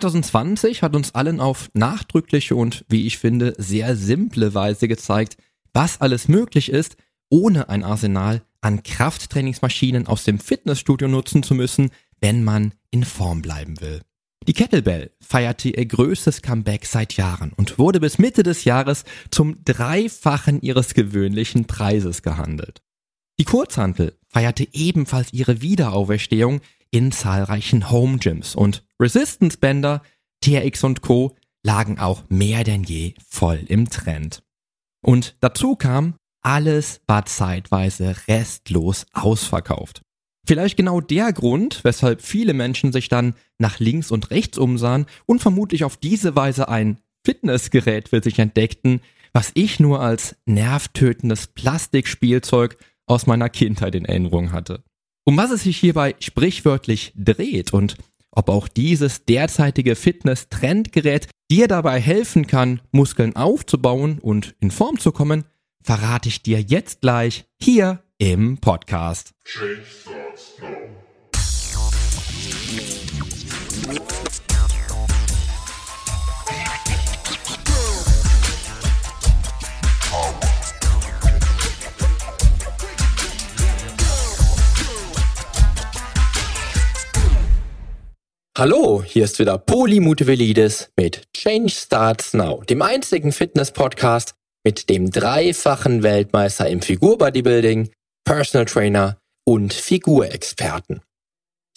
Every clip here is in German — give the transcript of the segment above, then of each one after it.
2020 hat uns allen auf nachdrückliche und, wie ich finde, sehr simple Weise gezeigt, was alles möglich ist, ohne ein Arsenal an Krafttrainingsmaschinen aus dem Fitnessstudio nutzen zu müssen, wenn man in Form bleiben will. Die Kettlebell feierte ihr größtes Comeback seit Jahren und wurde bis Mitte des Jahres zum Dreifachen ihres gewöhnlichen Preises gehandelt. Die Kurzhantel feierte ebenfalls ihre Wiederauferstehung in zahlreichen Home Gyms und Resistance Bänder, TRX und Co. lagen auch mehr denn je voll im Trend. Und dazu kam, alles war zeitweise restlos ausverkauft. Vielleicht genau der Grund, weshalb viele Menschen sich dann nach links und rechts umsahen und vermutlich auf diese Weise ein Fitnessgerät für sich entdeckten, was ich nur als nervtötendes Plastikspielzeug aus meiner Kindheit in Erinnerung hatte. Um was es sich hierbei sprichwörtlich dreht und ob auch dieses derzeitige Fitness-Trendgerät dir dabei helfen kann, Muskeln aufzubauen und in Form zu kommen, verrate ich dir jetzt gleich hier im Podcast. Hallo, hier ist wieder Poli Mutevelidis mit Change Starts Now, dem einzigen Fitness-Podcast mit dem dreifachen Weltmeister im Figur-Bodybuilding, Personal Trainer und Figurexperten.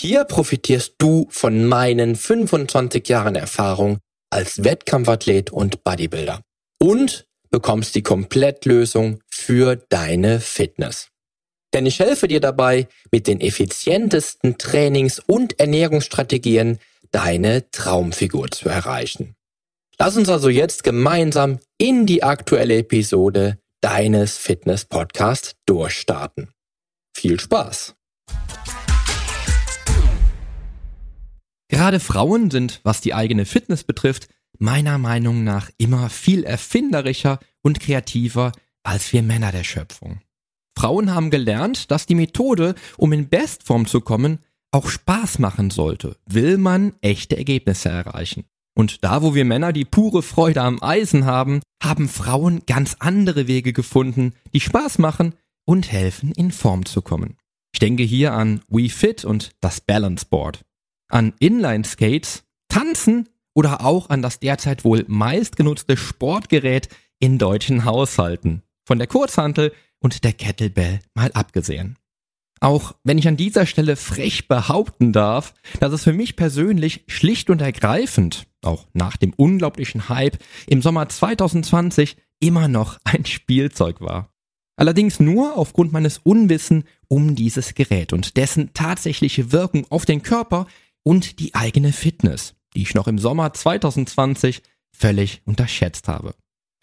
Hier profitierst du von meinen 25 Jahren Erfahrung als Wettkampfathlet und Bodybuilder und bekommst die Komplettlösung für deine Fitness. Denn ich helfe dir dabei, mit den effizientesten Trainings- und Ernährungsstrategien deine Traumfigur zu erreichen. Lass uns also jetzt gemeinsam in die aktuelle Episode deines Fitness-Podcasts durchstarten. Viel Spaß! Gerade Frauen sind, was die eigene Fitness betrifft, meiner Meinung nach immer viel erfinderischer und kreativer als wir Männer der Schöpfung. Frauen haben gelernt, dass die Methode, um in Bestform zu kommen, auch Spaß machen sollte, will man echte Ergebnisse erreichen. Und da, wo wir Männer die pure Freude am Eisen haben, haben Frauen ganz andere Wege gefunden, die Spaß machen und helfen, in Form zu kommen. Ich denke hier an We Fit und das Balance Board, an Inline Skates, Tanzen oder auch an das derzeit wohl meistgenutzte Sportgerät in deutschen Haushalten. Von der Kurzhantel und der Kettlebell mal abgesehen. Auch wenn ich an dieser Stelle frech behaupten darf, dass es für mich persönlich schlicht und ergreifend, auch nach dem unglaublichen Hype im Sommer 2020, immer noch ein Spielzeug war. Allerdings nur aufgrund meines Unwissen um dieses Gerät und dessen tatsächliche Wirkung auf den Körper und die eigene Fitness, die ich noch im Sommer 2020 völlig unterschätzt habe.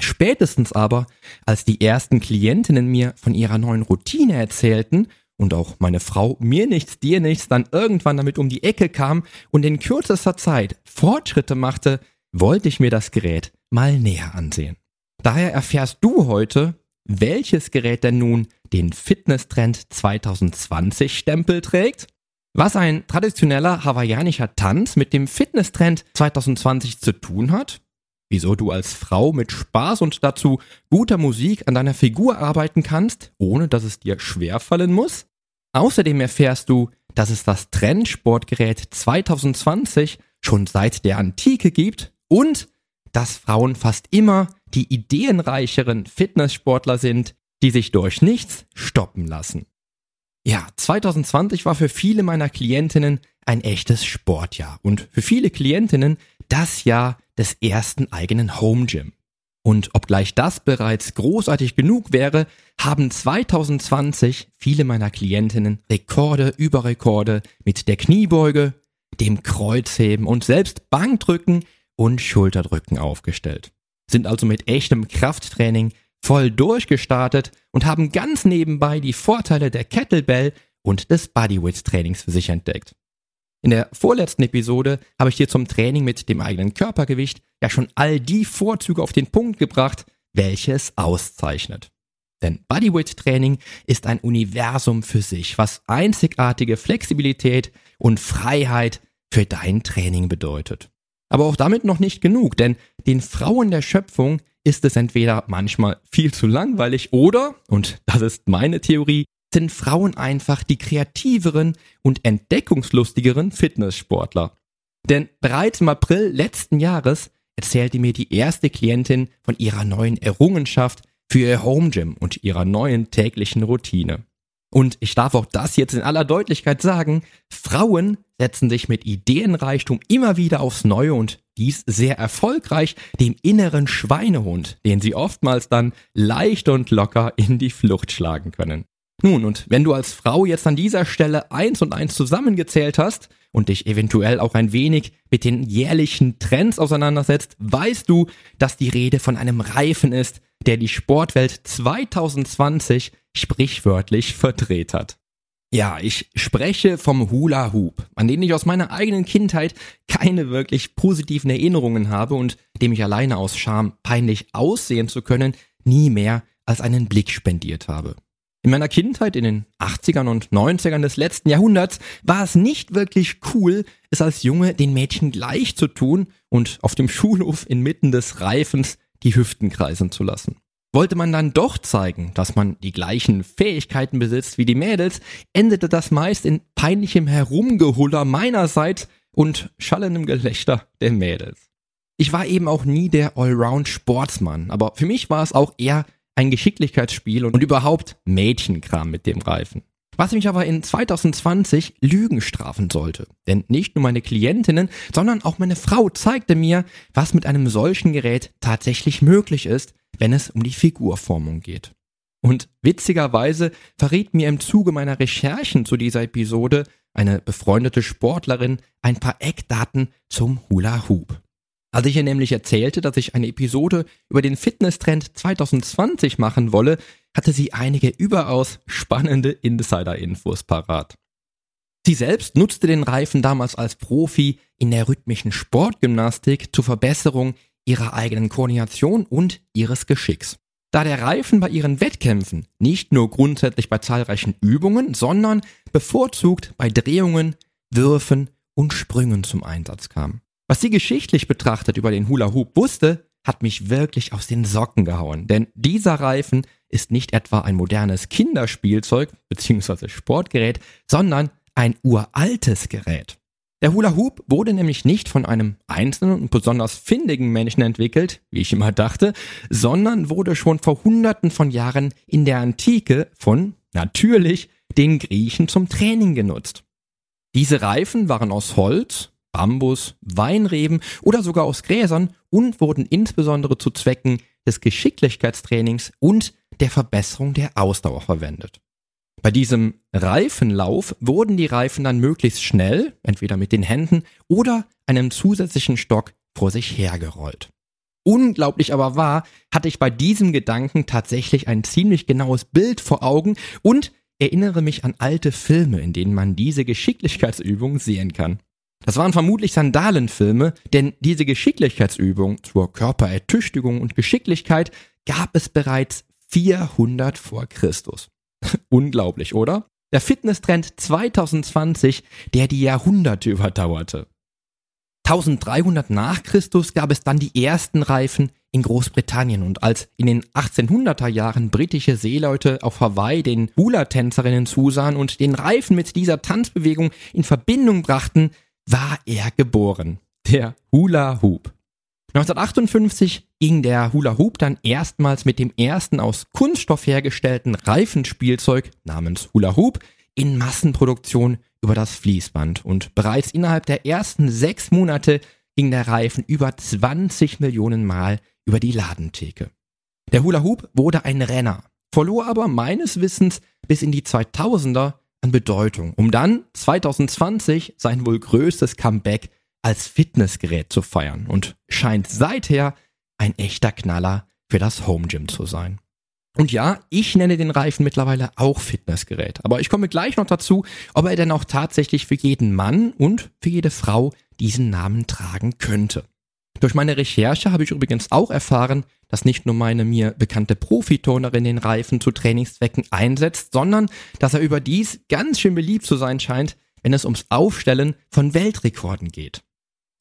Spätestens aber, als die ersten Klientinnen mir von ihrer neuen Routine erzählten und auch meine Frau mir nichts, dir nichts dann irgendwann damit um die Ecke kam und in kürzester Zeit Fortschritte machte, wollte ich mir das Gerät mal näher ansehen. Daher erfährst du heute, welches Gerät denn nun den Fitnesstrend 2020 Stempel trägt, was ein traditioneller hawaiianischer Tanz mit dem Fitnesstrend 2020 zu tun hat wieso du als Frau mit Spaß und dazu guter Musik an deiner Figur arbeiten kannst, ohne dass es dir schwerfallen muss. Außerdem erfährst du, dass es das Trendsportgerät 2020 schon seit der Antike gibt und dass Frauen fast immer die ideenreicheren Fitnesssportler sind, die sich durch nichts stoppen lassen. Ja, 2020 war für viele meiner Klientinnen ein echtes Sportjahr und für viele Klientinnen das Jahr des ersten eigenen Home Gym. Und obgleich das bereits großartig genug wäre, haben 2020 viele meiner Klientinnen Rekorde über Rekorde mit der Kniebeuge, dem Kreuzheben und selbst Bankdrücken und Schulterdrücken aufgestellt. Sind also mit echtem Krafttraining voll durchgestartet und haben ganz nebenbei die Vorteile der Kettlebell und des Bodyweight Trainings für sich entdeckt. In der vorletzten Episode habe ich dir zum Training mit dem eigenen Körpergewicht ja schon all die Vorzüge auf den Punkt gebracht, welche es auszeichnet. Denn Bodyweight Training ist ein Universum für sich, was einzigartige Flexibilität und Freiheit für dein Training bedeutet. Aber auch damit noch nicht genug, denn den Frauen der Schöpfung ist es entweder manchmal viel zu langweilig oder, und das ist meine Theorie, sind Frauen einfach die kreativeren und entdeckungslustigeren Fitnesssportler. Denn bereits im April letzten Jahres erzählte mir die erste Klientin von ihrer neuen Errungenschaft für ihr Home Gym und ihrer neuen täglichen Routine. Und ich darf auch das jetzt in aller Deutlichkeit sagen, Frauen setzen sich mit Ideenreichtum immer wieder aufs Neue und dies sehr erfolgreich dem inneren Schweinehund, den sie oftmals dann leicht und locker in die Flucht schlagen können. Nun, und wenn du als Frau jetzt an dieser Stelle eins und eins zusammengezählt hast und dich eventuell auch ein wenig mit den jährlichen Trends auseinandersetzt, weißt du, dass die Rede von einem Reifen ist, der die Sportwelt 2020 sprichwörtlich verdreht hat. Ja, ich spreche vom Hula Hoop, an den ich aus meiner eigenen Kindheit keine wirklich positiven Erinnerungen habe und dem ich alleine aus Scham peinlich aussehen zu können nie mehr als einen Blick spendiert habe. In meiner Kindheit in den 80ern und 90ern des letzten Jahrhunderts war es nicht wirklich cool, es als Junge den Mädchen gleich zu tun und auf dem Schulhof inmitten des Reifens die Hüften kreisen zu lassen. Wollte man dann doch zeigen, dass man die gleichen Fähigkeiten besitzt wie die Mädels, endete das meist in peinlichem Herumgehuller meinerseits und schallendem Gelächter der Mädels. Ich war eben auch nie der Allround-Sportsmann, aber für mich war es auch eher ein Geschicklichkeitsspiel und überhaupt Mädchenkram mit dem Reifen. Was mich aber in 2020 Lügen strafen sollte. Denn nicht nur meine Klientinnen, sondern auch meine Frau zeigte mir, was mit einem solchen Gerät tatsächlich möglich ist, wenn es um die Figurformung geht. Und witzigerweise verriet mir im Zuge meiner Recherchen zu dieser Episode eine befreundete Sportlerin ein paar Eckdaten zum Hula Hoop. Als ich ihr nämlich erzählte, dass ich eine Episode über den Fitnesstrend 2020 machen wolle, hatte sie einige überaus spannende Insider-Infos parat. Sie selbst nutzte den Reifen damals als Profi in der rhythmischen Sportgymnastik zur Verbesserung ihrer eigenen Koordination und ihres Geschicks. Da der Reifen bei ihren Wettkämpfen nicht nur grundsätzlich bei zahlreichen Übungen, sondern bevorzugt bei Drehungen, Würfen und Sprüngen zum Einsatz kam. Was sie geschichtlich betrachtet über den Hula Hoop wusste, hat mich wirklich aus den Socken gehauen, denn dieser Reifen ist nicht etwa ein modernes Kinderspielzeug bzw. Sportgerät, sondern ein uraltes Gerät. Der Hula Hoop wurde nämlich nicht von einem einzelnen und besonders findigen Menschen entwickelt, wie ich immer dachte, sondern wurde schon vor hunderten von Jahren in der Antike von, natürlich, den Griechen zum Training genutzt. Diese Reifen waren aus Holz, Bambus, Weinreben oder sogar aus Gräsern und wurden insbesondere zu Zwecken des Geschicklichkeitstrainings und der Verbesserung der Ausdauer verwendet. Bei diesem Reifenlauf wurden die Reifen dann möglichst schnell, entweder mit den Händen oder einem zusätzlichen Stock vor sich hergerollt. Unglaublich aber wahr, hatte ich bei diesem Gedanken tatsächlich ein ziemlich genaues Bild vor Augen und erinnere mich an alte Filme, in denen man diese Geschicklichkeitsübung sehen kann. Das waren vermutlich Sandalenfilme, denn diese Geschicklichkeitsübung zur Körperertüchtigung und Geschicklichkeit gab es bereits 400 vor Christus. Unglaublich, oder? Der Fitnesstrend 2020, der die Jahrhunderte überdauerte. 1300 nach Christus gab es dann die ersten Reifen in Großbritannien und als in den 1800er Jahren britische Seeleute auf Hawaii den Hula-Tänzerinnen zusahen und den Reifen mit dieser Tanzbewegung in Verbindung brachten, war er geboren. Der Hula Hoop. 1958 ging der Hula Hoop dann erstmals mit dem ersten aus Kunststoff hergestellten Reifenspielzeug namens Hula Hoop in Massenproduktion über das Fließband und bereits innerhalb der ersten sechs Monate ging der Reifen über 20 Millionen Mal über die Ladentheke. Der Hula Hoop wurde ein Renner, verlor aber meines Wissens bis in die 2000er an Bedeutung, um dann 2020 sein wohl größtes Comeback als Fitnessgerät zu feiern und scheint seither ein echter Knaller für das Home Gym zu sein. Und ja, ich nenne den Reifen mittlerweile auch Fitnessgerät, aber ich komme gleich noch dazu, ob er denn auch tatsächlich für jeden Mann und für jede Frau diesen Namen tragen könnte. Durch meine Recherche habe ich übrigens auch erfahren, dass nicht nur meine mir bekannte Profiturnerin den Reifen zu Trainingszwecken einsetzt, sondern dass er überdies ganz schön beliebt zu sein scheint, wenn es ums Aufstellen von Weltrekorden geht.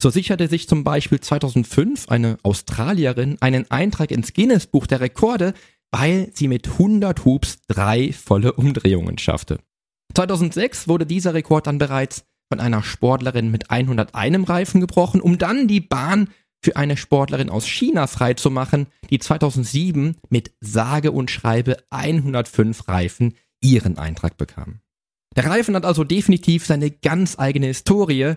So sicherte sich zum Beispiel 2005 eine Australierin einen Eintrag ins Guinness Buch der Rekorde, weil sie mit 100 Hubs drei volle Umdrehungen schaffte. 2006 wurde dieser Rekord dann bereits von einer Sportlerin mit 101 Reifen gebrochen, um dann die Bahn für eine Sportlerin aus China freizumachen, die 2007 mit sage und schreibe 105 Reifen ihren Eintrag bekam. Der Reifen hat also definitiv seine ganz eigene Historie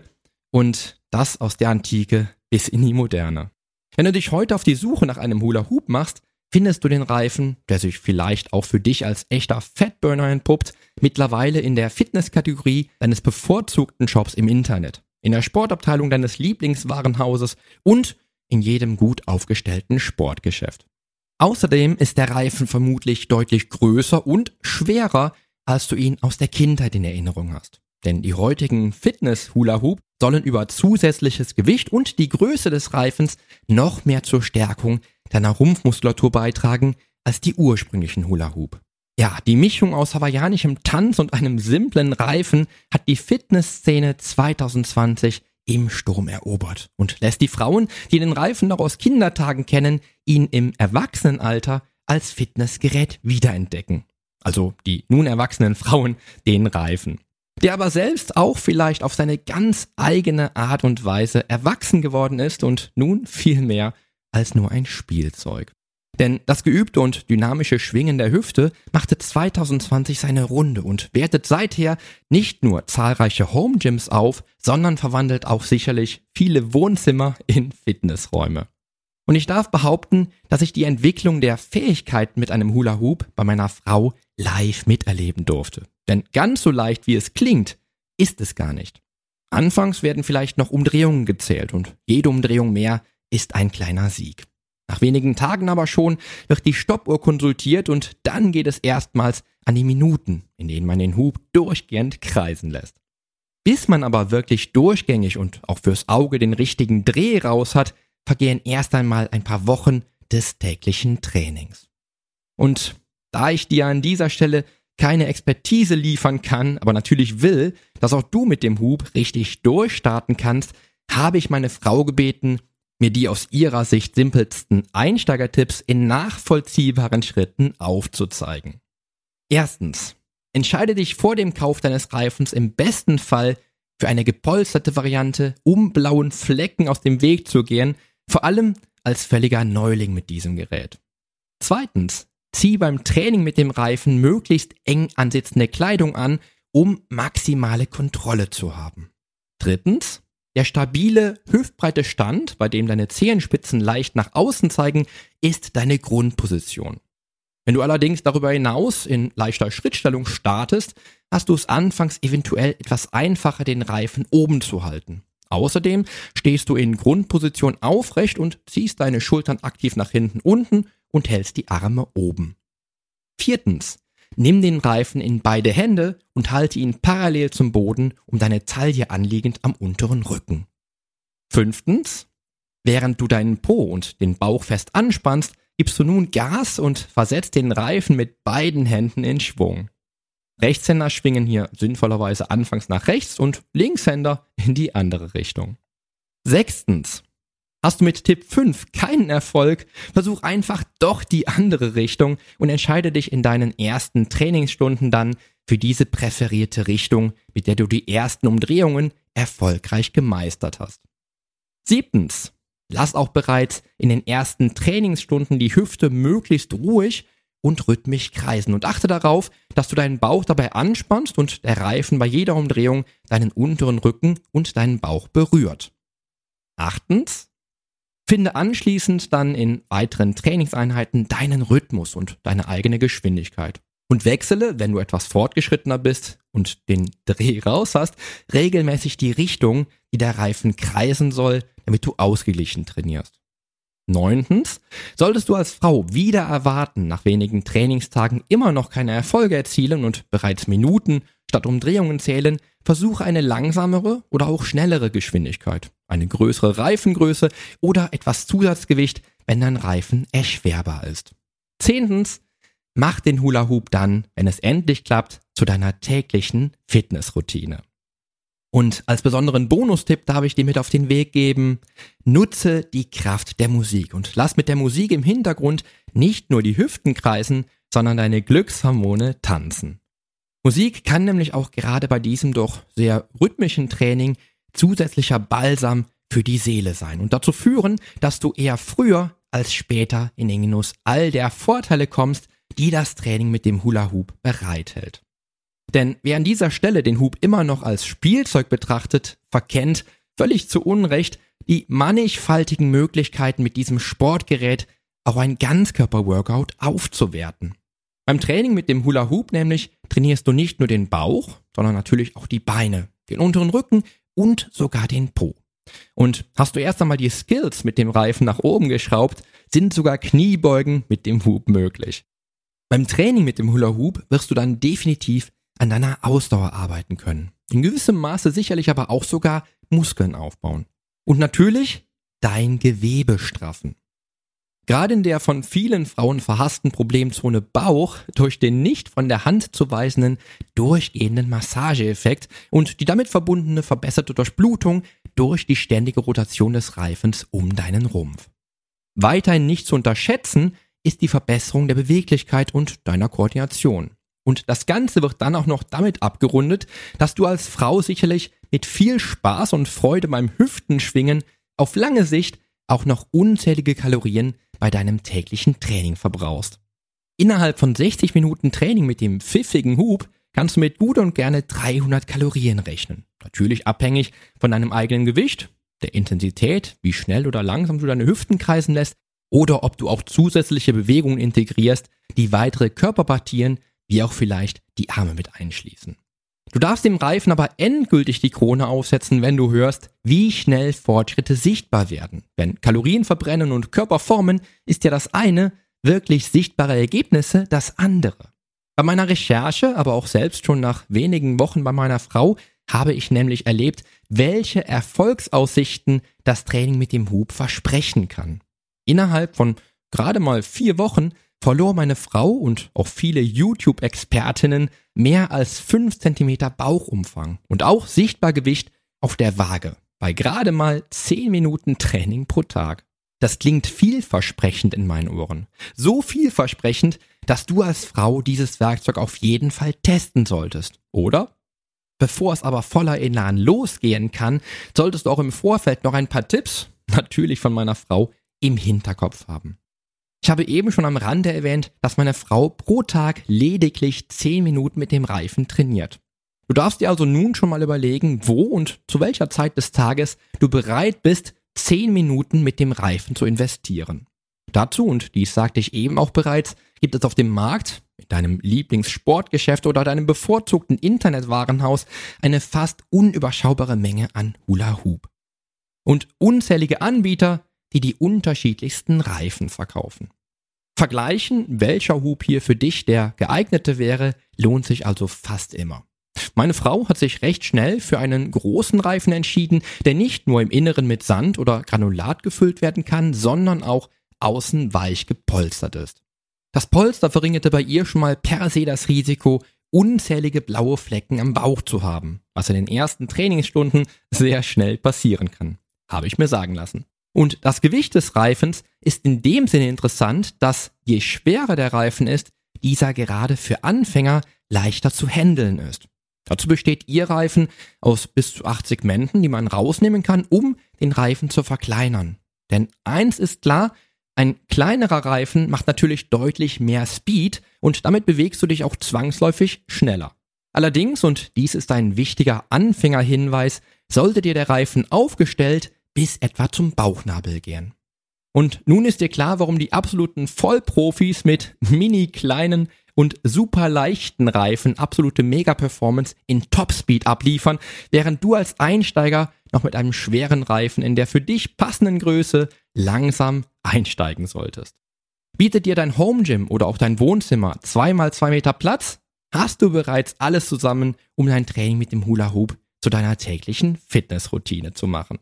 und das aus der Antike bis in die Moderne. Wenn du dich heute auf die Suche nach einem Hula Hoop machst, findest du den Reifen, der sich vielleicht auch für dich als echter Fatburner entpuppt, mittlerweile in der Fitnesskategorie deines bevorzugten Shops im Internet, in der Sportabteilung deines Lieblingswarenhauses und in jedem gut aufgestellten Sportgeschäft. Außerdem ist der Reifen vermutlich deutlich größer und schwerer, als du ihn aus der Kindheit in Erinnerung hast. Denn die heutigen Fitness-Hula-Hoop sollen über zusätzliches Gewicht und die Größe des Reifens noch mehr zur Stärkung deiner Rumpfmuskulatur beitragen als die ursprünglichen Hula-Hoop. Ja, die Mischung aus hawaiianischem Tanz und einem simplen Reifen hat die Fitnessszene 2020 im Sturm erobert und lässt die Frauen, die den Reifen noch aus Kindertagen kennen, ihn im Erwachsenenalter als Fitnessgerät wiederentdecken. Also die nun erwachsenen Frauen den Reifen der aber selbst auch vielleicht auf seine ganz eigene Art und Weise erwachsen geworden ist und nun viel mehr als nur ein Spielzeug. Denn das geübte und dynamische Schwingen der Hüfte machte 2020 seine Runde und wertet seither nicht nur zahlreiche Home Gyms auf, sondern verwandelt auch sicherlich viele Wohnzimmer in Fitnessräume. Und ich darf behaupten, dass ich die Entwicklung der Fähigkeiten mit einem Hula Hoop bei meiner Frau live miterleben durfte. Denn ganz so leicht wie es klingt, ist es gar nicht. Anfangs werden vielleicht noch Umdrehungen gezählt und jede Umdrehung mehr ist ein kleiner Sieg. Nach wenigen Tagen aber schon wird die Stoppuhr konsultiert und dann geht es erstmals an die Minuten, in denen man den Hub durchgehend kreisen lässt. Bis man aber wirklich durchgängig und auch fürs Auge den richtigen Dreh raus hat, vergehen erst einmal ein paar Wochen des täglichen Trainings. Und da ich dir an dieser Stelle keine Expertise liefern kann, aber natürlich will, dass auch du mit dem Hub richtig durchstarten kannst, habe ich meine Frau gebeten, mir die aus ihrer Sicht simpelsten Einsteigertipps in nachvollziehbaren Schritten aufzuzeigen. Erstens, entscheide dich vor dem Kauf deines Reifens im besten Fall für eine gepolsterte Variante, um blauen Flecken aus dem Weg zu gehen, vor allem als völliger Neuling mit diesem Gerät. Zweitens, zieh beim Training mit dem Reifen möglichst eng ansitzende Kleidung an, um maximale Kontrolle zu haben. Drittens, der stabile, hüftbreite Stand, bei dem deine Zehenspitzen leicht nach außen zeigen, ist deine Grundposition. Wenn du allerdings darüber hinaus in leichter Schrittstellung startest, hast du es anfangs eventuell etwas einfacher, den Reifen oben zu halten. Außerdem stehst du in Grundposition aufrecht und ziehst deine Schultern aktiv nach hinten unten und hältst die Arme oben. Viertens. Nimm den Reifen in beide Hände und halte ihn parallel zum Boden um deine Taille anliegend am unteren Rücken. Fünftens. Während du deinen Po und den Bauch fest anspannst, gibst du nun Gas und versetzt den Reifen mit beiden Händen in Schwung. Rechtshänder schwingen hier sinnvollerweise anfangs nach rechts und Linkshänder in die andere Richtung. Sechstens. Hast du mit Tipp 5 keinen Erfolg, versuch einfach doch die andere Richtung und entscheide dich in deinen ersten Trainingsstunden dann für diese präferierte Richtung, mit der du die ersten Umdrehungen erfolgreich gemeistert hast. Siebtens. Lass auch bereits in den ersten Trainingsstunden die Hüfte möglichst ruhig und rhythmisch kreisen und achte darauf, dass du deinen Bauch dabei anspannst und der Reifen bei jeder Umdrehung deinen unteren Rücken und deinen Bauch berührt. Achtens, finde anschließend dann in weiteren Trainingseinheiten deinen Rhythmus und deine eigene Geschwindigkeit. Und wechsle, wenn du etwas fortgeschrittener bist und den Dreh raus hast, regelmäßig die Richtung, die der Reifen kreisen soll, damit du ausgeglichen trainierst. Neuntens, solltest du als Frau wieder erwarten, nach wenigen Trainingstagen immer noch keine Erfolge erzielen und bereits Minuten statt Umdrehungen zählen, versuche eine langsamere oder auch schnellere Geschwindigkeit, eine größere Reifengröße oder etwas Zusatzgewicht, wenn dein Reifen erschwerbar ist. Zehntens, mach den Hula Hoop dann, wenn es endlich klappt, zu deiner täglichen Fitnessroutine. Und als besonderen Bonustipp darf ich dir mit auf den Weg geben, nutze die Kraft der Musik und lass mit der Musik im Hintergrund nicht nur die Hüften kreisen, sondern deine Glückshormone tanzen. Musik kann nämlich auch gerade bei diesem doch sehr rhythmischen Training zusätzlicher Balsam für die Seele sein und dazu führen, dass du eher früher als später in den Genuss all der Vorteile kommst, die das Training mit dem Hula Hoop bereithält. Denn wer an dieser Stelle den Hub immer noch als Spielzeug betrachtet, verkennt völlig zu Unrecht die mannigfaltigen Möglichkeiten mit diesem Sportgerät auch ein Ganzkörper-Workout aufzuwerten. Beim Training mit dem Hula Hoop nämlich trainierst du nicht nur den Bauch, sondern natürlich auch die Beine, den unteren Rücken und sogar den Po. Und hast du erst einmal die Skills mit dem Reifen nach oben geschraubt, sind sogar Kniebeugen mit dem Hub möglich. Beim Training mit dem Hula Hoop wirst du dann definitiv an deiner Ausdauer arbeiten können. In gewissem Maße sicherlich aber auch sogar Muskeln aufbauen. Und natürlich dein Gewebe straffen. Gerade in der von vielen Frauen verhassten Problemzone Bauch durch den nicht von der Hand zu weisenden durchgehenden Massageeffekt und die damit verbundene verbesserte Durchblutung durch die ständige Rotation des Reifens um deinen Rumpf. Weiterhin nicht zu unterschätzen ist die Verbesserung der Beweglichkeit und deiner Koordination. Und das Ganze wird dann auch noch damit abgerundet, dass du als Frau sicherlich mit viel Spaß und Freude beim Hüftenschwingen auf lange Sicht auch noch unzählige Kalorien bei deinem täglichen Training verbrauchst. Innerhalb von 60 Minuten Training mit dem pfiffigen Hub kannst du mit gut und gerne 300 Kalorien rechnen. Natürlich abhängig von deinem eigenen Gewicht, der Intensität, wie schnell oder langsam du deine Hüften kreisen lässt oder ob du auch zusätzliche Bewegungen integrierst, die weitere Körperpartien wie auch vielleicht die Arme mit einschließen. Du darfst dem Reifen aber endgültig die Krone aufsetzen, wenn du hörst, wie schnell Fortschritte sichtbar werden. Denn Kalorien verbrennen und Körper formen ist ja das eine, wirklich sichtbare Ergebnisse das andere. Bei meiner Recherche, aber auch selbst schon nach wenigen Wochen bei meiner Frau, habe ich nämlich erlebt, welche Erfolgsaussichten das Training mit dem Hub versprechen kann. Innerhalb von gerade mal vier Wochen verlor meine Frau und auch viele YouTube-Expertinnen mehr als 5 cm Bauchumfang und auch sichtbar Gewicht auf der Waage bei gerade mal 10 Minuten Training pro Tag. Das klingt vielversprechend in meinen Ohren. So vielversprechend, dass du als Frau dieses Werkzeug auf jeden Fall testen solltest, oder? Bevor es aber voller Elan losgehen kann, solltest du auch im Vorfeld noch ein paar Tipps, natürlich von meiner Frau, im Hinterkopf haben. Ich habe eben schon am Rande erwähnt, dass meine Frau pro Tag lediglich 10 Minuten mit dem Reifen trainiert. Du darfst dir also nun schon mal überlegen, wo und zu welcher Zeit des Tages du bereit bist, 10 Minuten mit dem Reifen zu investieren. Dazu, und dies sagte ich eben auch bereits, gibt es auf dem Markt, in deinem Lieblingssportgeschäft oder deinem bevorzugten Internetwarenhaus eine fast unüberschaubare Menge an Hula Hoop. Und unzählige Anbieter, die die unterschiedlichsten Reifen verkaufen. Vergleichen, welcher Hub hier für dich der geeignete wäre, lohnt sich also fast immer. Meine Frau hat sich recht schnell für einen großen Reifen entschieden, der nicht nur im Inneren mit Sand oder Granulat gefüllt werden kann, sondern auch außen weich gepolstert ist. Das Polster verringerte bei ihr schon mal per se das Risiko, unzählige blaue Flecken am Bauch zu haben, was in den ersten Trainingsstunden sehr schnell passieren kann. Habe ich mir sagen lassen. Und das Gewicht des Reifens ist in dem Sinne interessant, dass je schwerer der Reifen ist, dieser gerade für Anfänger leichter zu handeln ist. Dazu besteht ihr Reifen aus bis zu 8 Segmenten, die man rausnehmen kann, um den Reifen zu verkleinern. Denn eins ist klar, ein kleinerer Reifen macht natürlich deutlich mehr Speed und damit bewegst du dich auch zwangsläufig schneller. Allerdings, und dies ist ein wichtiger Anfängerhinweis, sollte dir der Reifen aufgestellt bis etwa zum Bauchnabel gehen. Und nun ist dir klar, warum die absoluten Vollprofis mit mini kleinen und super leichten Reifen absolute Mega-Performance in Topspeed abliefern, während du als Einsteiger noch mit einem schweren Reifen in der für dich passenden Größe langsam einsteigen solltest. Bietet dir dein Home Gym oder auch dein Wohnzimmer zweimal zwei Meter Platz, hast du bereits alles zusammen, um dein Training mit dem Hula Hoop zu deiner täglichen Fitnessroutine zu machen.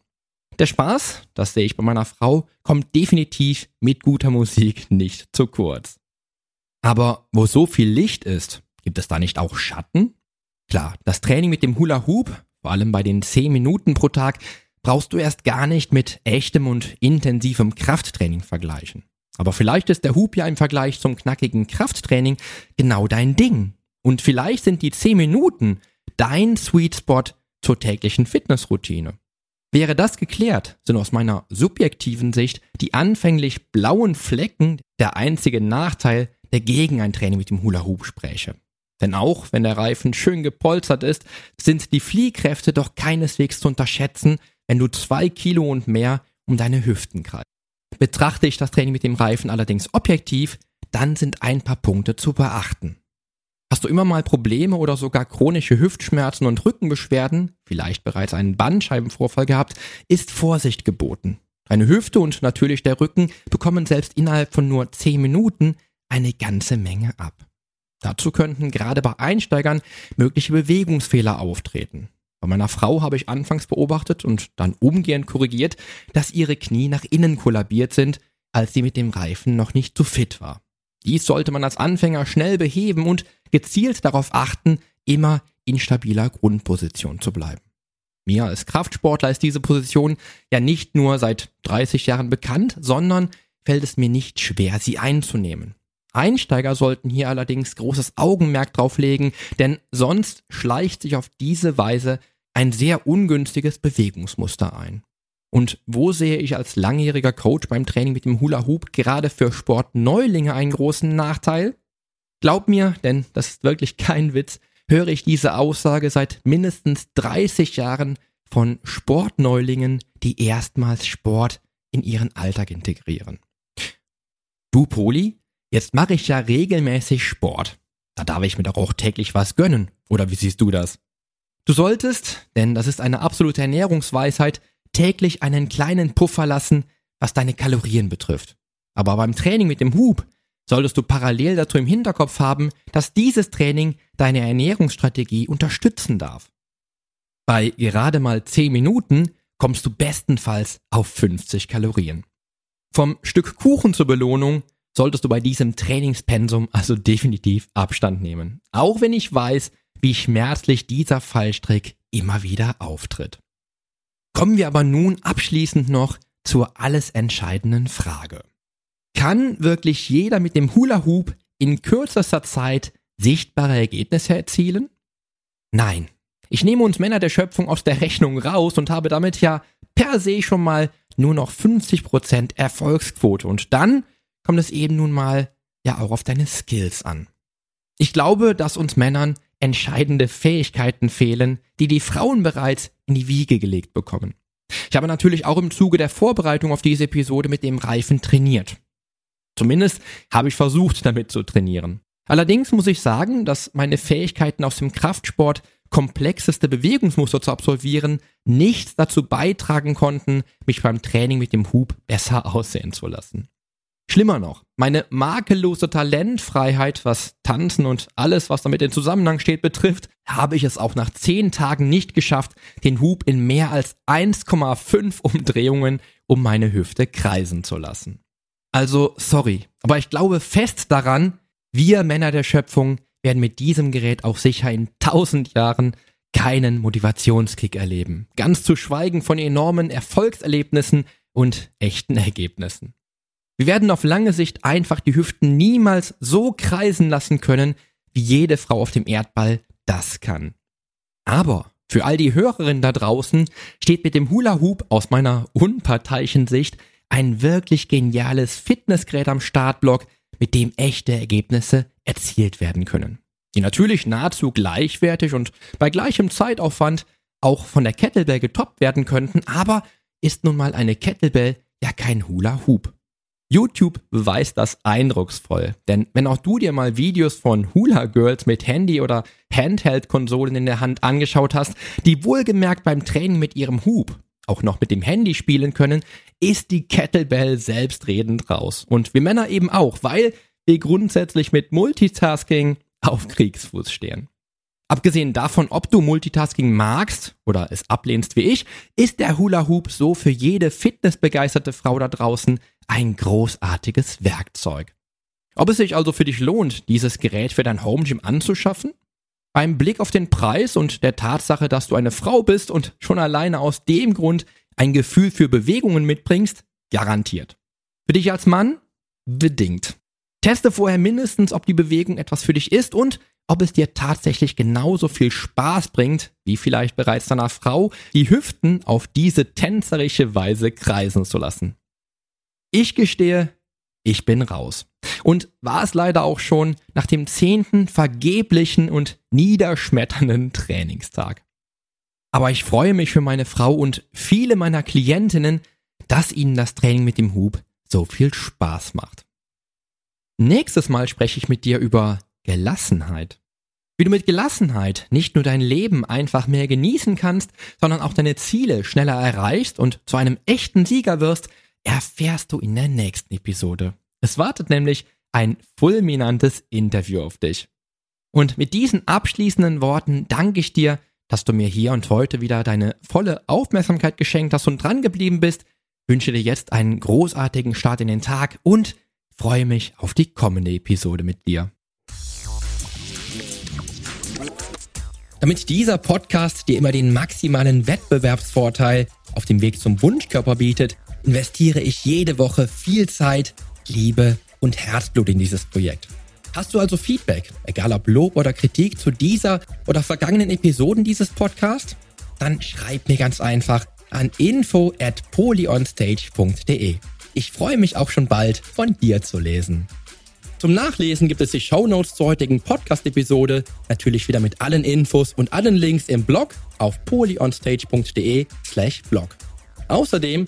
Der Spaß, das sehe ich bei meiner Frau, kommt definitiv mit guter Musik nicht zu kurz. Aber wo so viel Licht ist, gibt es da nicht auch Schatten? Klar, das Training mit dem Hula Hoop vor allem bei den 10 Minuten pro Tag, brauchst du erst gar nicht mit echtem und intensivem Krafttraining vergleichen. Aber vielleicht ist der Hub ja im Vergleich zum knackigen Krafttraining genau dein Ding. Und vielleicht sind die 10 Minuten dein Sweet Spot zur täglichen Fitnessroutine. Wäre das geklärt, sind aus meiner subjektiven Sicht die anfänglich blauen Flecken der einzige Nachteil, der gegen ein Training mit dem Hula Hoop spräche. Denn auch wenn der Reifen schön gepolstert ist, sind die Fliehkräfte doch keineswegs zu unterschätzen, wenn du zwei Kilo und mehr um deine Hüften kreist. Betrachte ich das Training mit dem Reifen allerdings objektiv, dann sind ein paar Punkte zu beachten. Hast du immer mal Probleme oder sogar chronische Hüftschmerzen und Rückenbeschwerden, vielleicht bereits einen Bandscheibenvorfall gehabt, ist Vorsicht geboten. Deine Hüfte und natürlich der Rücken bekommen selbst innerhalb von nur 10 Minuten eine ganze Menge ab. Dazu könnten gerade bei Einsteigern mögliche Bewegungsfehler auftreten. Bei meiner Frau habe ich anfangs beobachtet und dann umgehend korrigiert, dass ihre Knie nach innen kollabiert sind, als sie mit dem Reifen noch nicht zu fit war. Dies sollte man als Anfänger schnell beheben und gezielt darauf achten, immer in stabiler Grundposition zu bleiben. Mir als Kraftsportler ist diese Position ja nicht nur seit 30 Jahren bekannt, sondern fällt es mir nicht schwer, sie einzunehmen. Einsteiger sollten hier allerdings großes Augenmerk drauf legen, denn sonst schleicht sich auf diese Weise ein sehr ungünstiges Bewegungsmuster ein. Und wo sehe ich als langjähriger Coach beim Training mit dem Hula Hoop gerade für Sportneulinge einen großen Nachteil? Glaub mir, denn das ist wirklich kein Witz, höre ich diese Aussage seit mindestens 30 Jahren von Sportneulingen, die erstmals Sport in ihren Alltag integrieren. Du Poli, jetzt mache ich ja regelmäßig Sport. Da darf ich mir doch auch täglich was gönnen. Oder wie siehst du das? Du solltest, denn das ist eine absolute Ernährungsweisheit, täglich einen kleinen Puffer lassen, was deine Kalorien betrifft. Aber beim Training mit dem Hub solltest du parallel dazu im Hinterkopf haben, dass dieses Training deine Ernährungsstrategie unterstützen darf. Bei gerade mal 10 Minuten kommst du bestenfalls auf 50 Kalorien. Vom Stück Kuchen zur Belohnung solltest du bei diesem Trainingspensum also definitiv Abstand nehmen. Auch wenn ich weiß, wie schmerzlich dieser Fallstrick immer wieder auftritt. Kommen wir aber nun abschließend noch zur alles entscheidenden Frage. Kann wirklich jeder mit dem Hula Hoop in kürzester Zeit sichtbare Ergebnisse erzielen? Nein. Ich nehme uns Männer der Schöpfung aus der Rechnung raus und habe damit ja per se schon mal nur noch 50% Erfolgsquote und dann kommt es eben nun mal ja auch auf deine Skills an. Ich glaube, dass uns Männern entscheidende Fähigkeiten fehlen, die die Frauen bereits in die Wiege gelegt bekommen. Ich habe natürlich auch im Zuge der Vorbereitung auf diese Episode mit dem Reifen trainiert. Zumindest habe ich versucht, damit zu trainieren. Allerdings muss ich sagen, dass meine Fähigkeiten aus dem Kraftsport, komplexeste Bewegungsmuster zu absolvieren, nichts dazu beitragen konnten, mich beim Training mit dem Hub besser aussehen zu lassen. Schlimmer noch, meine makellose Talentfreiheit, was Tanzen und alles, was damit in Zusammenhang steht, betrifft, habe ich es auch nach 10 Tagen nicht geschafft, den Hub in mehr als 1,5 Umdrehungen um meine Hüfte kreisen zu lassen. Also, sorry, aber ich glaube fest daran, wir Männer der Schöpfung werden mit diesem Gerät auch sicher in 1000 Jahren keinen Motivationskick erleben. Ganz zu schweigen von enormen Erfolgserlebnissen und echten Ergebnissen. Wir werden auf lange Sicht einfach die Hüften niemals so kreisen lassen können, wie jede Frau auf dem Erdball das kann. Aber für all die Hörerinnen da draußen steht mit dem Hula Hoop aus meiner unparteiischen Sicht ein wirklich geniales Fitnessgerät am Startblock, mit dem echte Ergebnisse erzielt werden können. Die natürlich nahezu gleichwertig und bei gleichem Zeitaufwand auch von der Kettlebell getoppt werden könnten, aber ist nun mal eine Kettlebell ja kein Hula Hoop. YouTube beweist das eindrucksvoll, denn wenn auch du dir mal Videos von Hula Girls mit Handy oder Handheld-Konsolen in der Hand angeschaut hast, die wohlgemerkt beim Training mit ihrem Hub auch noch mit dem Handy spielen können, ist die Kettlebell selbstredend raus. Und wir Männer eben auch, weil wir grundsätzlich mit Multitasking auf Kriegsfuß stehen. Abgesehen davon, ob du Multitasking magst oder es ablehnst wie ich, ist der Hula Hoop so für jede fitnessbegeisterte Frau da draußen ein großartiges Werkzeug. Ob es sich also für dich lohnt, dieses Gerät für dein Home Gym anzuschaffen? Beim Blick auf den Preis und der Tatsache, dass du eine Frau bist und schon alleine aus dem Grund ein Gefühl für Bewegungen mitbringst, garantiert. Für dich als Mann? Bedingt. Teste vorher mindestens, ob die Bewegung etwas für dich ist und ob es dir tatsächlich genauso viel Spaß bringt, wie vielleicht bereits deiner Frau, die Hüften auf diese tänzerische Weise kreisen zu lassen. Ich gestehe, ich bin raus. Und war es leider auch schon nach dem zehnten vergeblichen und niederschmetternden Trainingstag. Aber ich freue mich für meine Frau und viele meiner Klientinnen, dass ihnen das Training mit dem Hub so viel Spaß macht. Nächstes Mal spreche ich mit dir über Gelassenheit. Wie du mit Gelassenheit nicht nur dein Leben einfach mehr genießen kannst, sondern auch deine Ziele schneller erreichst und zu einem echten Sieger wirst, erfährst du in der nächsten Episode. Es wartet nämlich ein fulminantes Interview auf dich. Und mit diesen abschließenden Worten danke ich dir, dass du mir hier und heute wieder deine volle Aufmerksamkeit geschenkt hast und dran geblieben bist. Wünsche dir jetzt einen großartigen Start in den Tag und freue mich auf die kommende Episode mit dir. Damit dieser Podcast dir immer den maximalen Wettbewerbsvorteil auf dem Weg zum Wunschkörper bietet, investiere ich jede Woche viel Zeit, Liebe und Herzblut in dieses Projekt. Hast du also Feedback, egal ob Lob oder Kritik zu dieser oder vergangenen Episoden dieses Podcasts? Dann schreib mir ganz einfach an info at polyonstage.de. Ich freue mich auch schon bald von dir zu lesen. Zum Nachlesen gibt es die Shownotes zur heutigen Podcast-Episode, natürlich wieder mit allen Infos und allen Links im Blog auf polyonstage.de slash blog. Außerdem